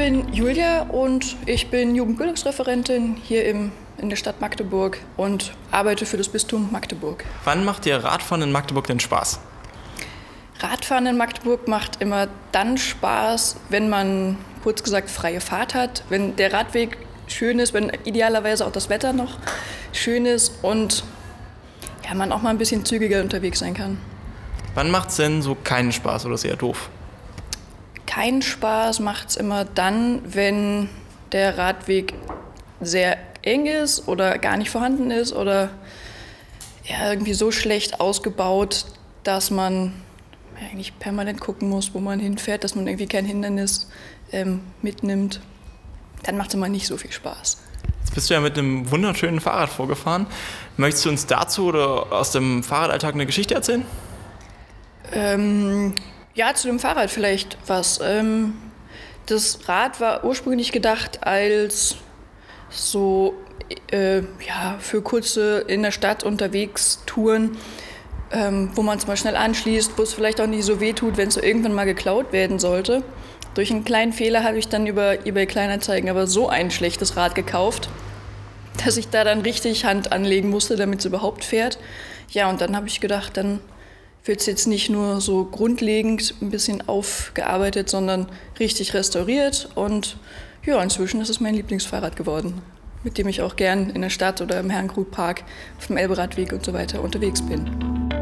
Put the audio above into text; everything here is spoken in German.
bin Julia und ich bin Jugendbildungsreferentin hier im, in der Stadt Magdeburg und arbeite für das Bistum Magdeburg. Wann macht dir Radfahren in Magdeburg denn Spaß? Radfahren in Magdeburg macht immer dann Spaß, wenn man kurz gesagt freie Fahrt hat, wenn der Radweg schön ist, wenn idealerweise auch das Wetter noch schön ist und ja, man auch mal ein bisschen zügiger unterwegs sein kann. Wann macht es denn so keinen Spaß oder ist eher doof? Keinen Spaß macht es immer dann, wenn der Radweg sehr eng ist oder gar nicht vorhanden ist oder ja, irgendwie so schlecht ausgebaut, dass man eigentlich permanent gucken muss, wo man hinfährt, dass man irgendwie kein Hindernis ähm, mitnimmt. Dann macht es immer nicht so viel Spaß. Jetzt bist du ja mit einem wunderschönen Fahrrad vorgefahren. Möchtest du uns dazu oder aus dem Fahrradalltag eine Geschichte erzählen? Ähm, ja, zu dem Fahrrad vielleicht was. Ähm, das Rad war ursprünglich gedacht als so äh, ja, für kurze in der Stadt unterwegs Touren, ähm, wo man es mal schnell anschließt, wo es vielleicht auch nicht so weh tut, wenn es so irgendwann mal geklaut werden sollte. Durch einen kleinen Fehler habe ich dann über eBay Kleinanzeigen aber so ein schlechtes Rad gekauft, dass ich da dann richtig Hand anlegen musste, damit es überhaupt fährt. Ja, und dann habe ich gedacht, dann wird es jetzt nicht nur so grundlegend ein bisschen aufgearbeitet, sondern richtig restauriert. Und ja, inzwischen ist es mein Lieblingsfahrrad geworden, mit dem ich auch gern in der Stadt oder im Herrengrutpark, auf dem Elberadweg und so weiter unterwegs bin.